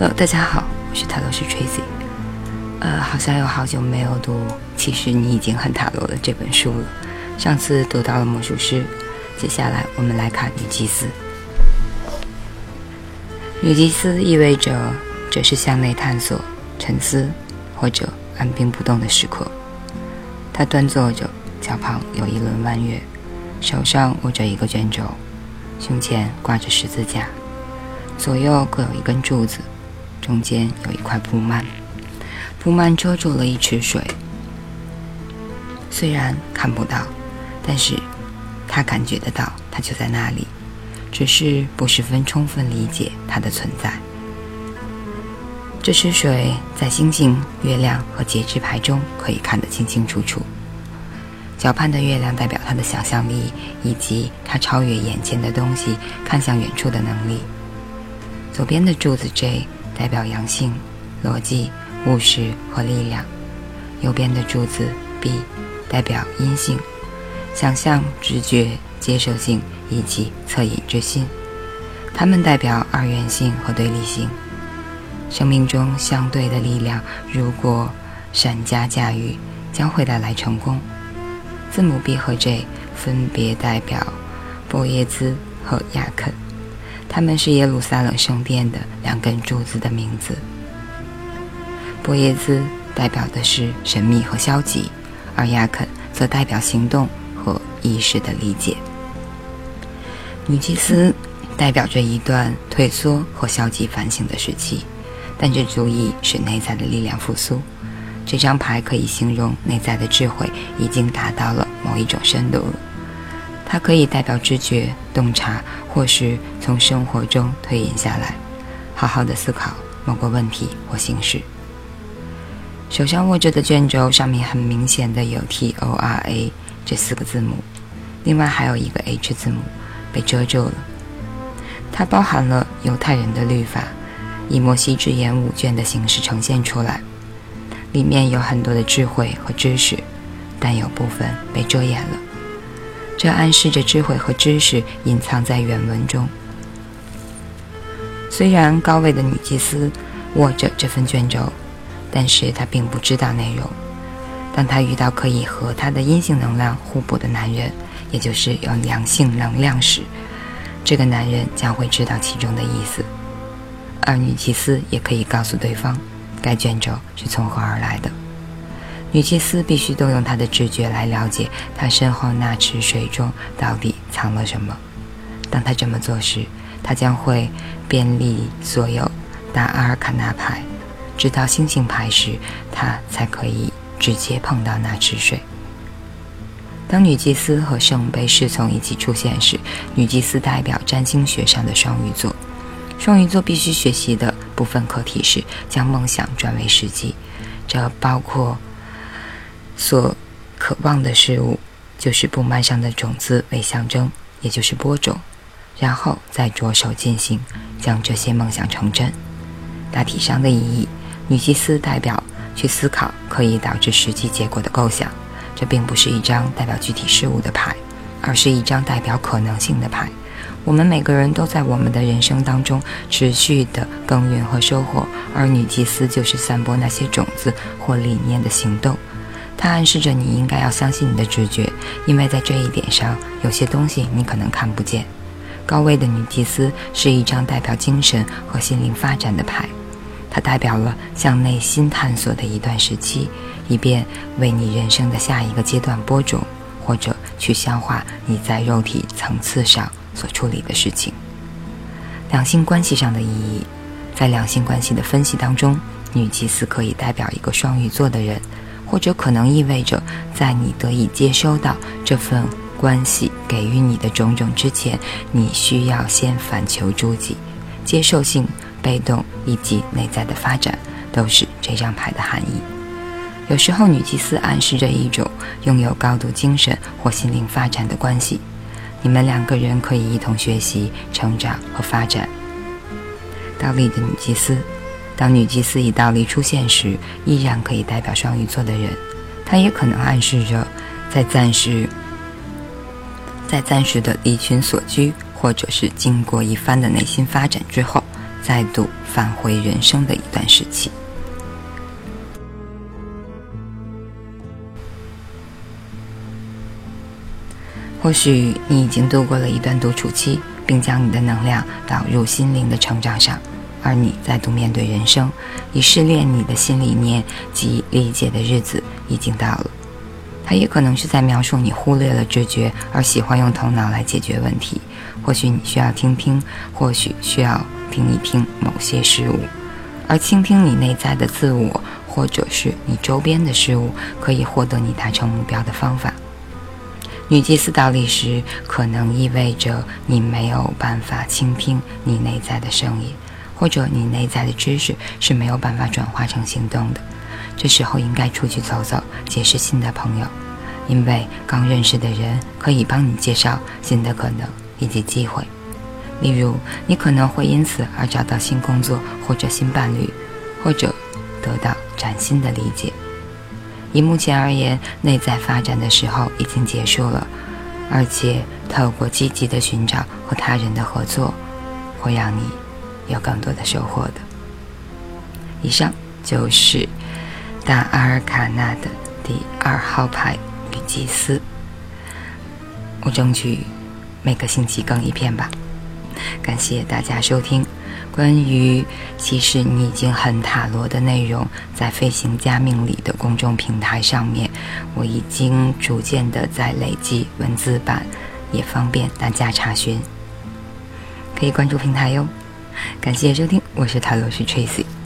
Hello，大家好，我是塔罗师 Tracy。呃，好像有好久没有读《其实你已经很塔罗了》这本书了。上次读到了魔术师，接下来我们来看女祭司。女祭司意味着这是向内探索、沉思或者按兵不动的时刻。她端坐着，脚旁有一轮弯月，手上握着一个卷轴，胸前挂着十字架，左右各有一根柱子。中间有一块布幔，布幔遮住了一池水。虽然看不到，但是他感觉得到，它就在那里，只是不十分充分理解它的存在。这池水在星星、月亮和节制牌中可以看得清清楚楚。脚畔的月亮代表他的想象力，以及他超越眼前的东西，看向远处的能力。左边的柱子 J。代表阳性、逻辑、务实和力量；右边的柱子 B 代表阴性、想象、直觉、接受性以及恻隐之心。它们代表二元性和对立性。生命中相对的力量，如果善加驾驭，将会带来成功。字母 B 和 J 分别代表波耶兹和亚肯。他们是耶路撒冷圣殿的两根柱子的名字。波耶兹代表的是神秘和消极，而亚肯则代表行动和意识的理解。女祭司代表着一段退缩和消极反省的时期，但这足以使内在的力量复苏。这张牌可以形容内在的智慧已经达到了某一种深度。它可以代表知觉、洞察，或是从生活中推演下来，好好的思考某个问题或形式。手上握着的卷轴上面很明显的有 T O R A 这四个字母，另外还有一个 H 字母被遮住了。它包含了犹太人的律法，以摩西之言五卷的形式呈现出来，里面有很多的智慧和知识，但有部分被遮掩了。这暗示着智慧和知识隐藏在原文中。虽然高位的女祭司握着这份卷轴，但是她并不知道内容。当她遇到可以和她的阴性能量互补的男人，也就是有良性能量时，这个男人将会知道其中的意思。而女祭司也可以告诉对方，该卷轴是从何而来的。女祭司必须动用她的直觉来了解她身后那池水中到底藏了什么。当她这么做时，她将会便利所有大阿尔卡纳牌，直到星星牌时，她才可以直接碰到那池水。当女祭司和圣杯侍从一起出现时，女祭司代表占星学上的双鱼座。双鱼座必须学习的部分课题是将梦想转为实际，这包括。所渴望的事物，就是布幔上的种子为象征，也就是播种，然后再着手进行，将这些梦想成真。大体上的意义，女祭司代表去思考可以导致实际结果的构想。这并不是一张代表具体事物的牌，而是一张代表可能性的牌。我们每个人都在我们的人生当中持续的耕耘和收获，而女祭司就是散播那些种子或理念的行动。它暗示着你应该要相信你的直觉，因为在这一点上，有些东西你可能看不见。高位的女祭司是一张代表精神和心灵发展的牌，它代表了向内心探索的一段时期，以便为你人生的下一个阶段播种，或者去消化你在肉体层次上所处理的事情。两性关系上的意义，在两性关系的分析当中，女祭司可以代表一个双鱼座的人。或者可能意味着，在你得以接收到这份关系给予你的种种之前，你需要先反求诸己。接受性、被动以及内在的发展，都是这张牌的含义。有时候，女祭司暗示着一种拥有高度精神或心灵发展的关系，你们两个人可以一同学习、成长和发展。倒立的女祭司。当女祭司以倒立出现时，依然可以代表双鱼座的人。它也可能暗示着，在暂时、在暂时的离群所居，或者是经过一番的内心发展之后，再度返回人生的一段时期。或许你已经度过了一段独处期，并将你的能量导入心灵的成长上，而你再度面对人生，以试炼你的新理念及理解的日子已经到了。它也可能是在描述你忽略了直觉，而喜欢用头脑来解决问题。或许你需要听听，或许需要听一听某些事物，而倾听你内在的自我，或者是你周边的事物，可以获得你达成目标的方法。女祭司倒立时，可能意味着你没有办法倾听你内在的声音，或者你内在的知识是没有办法转化成行动的。这时候应该出去走走，结识新的朋友，因为刚认识的人可以帮你介绍新的可能以及机会。例如，你可能会因此而找到新工作或者新伴侣，或者得到崭新的理解。以目前而言，内在发展的时候已经结束了，而且透过积极的寻找和他人的合作，会让你有更多的收获的。以上就是大阿尔卡纳的第二号牌女祭司。我争取每个星期更一篇吧。感谢大家收听。关于其实你已经很塔罗的内容，在飞行家命里的公众平台上面，我已经逐渐的在累积文字版，也方便大家查询。可以关注平台哟。感谢收听，我是塔罗师 Tracy。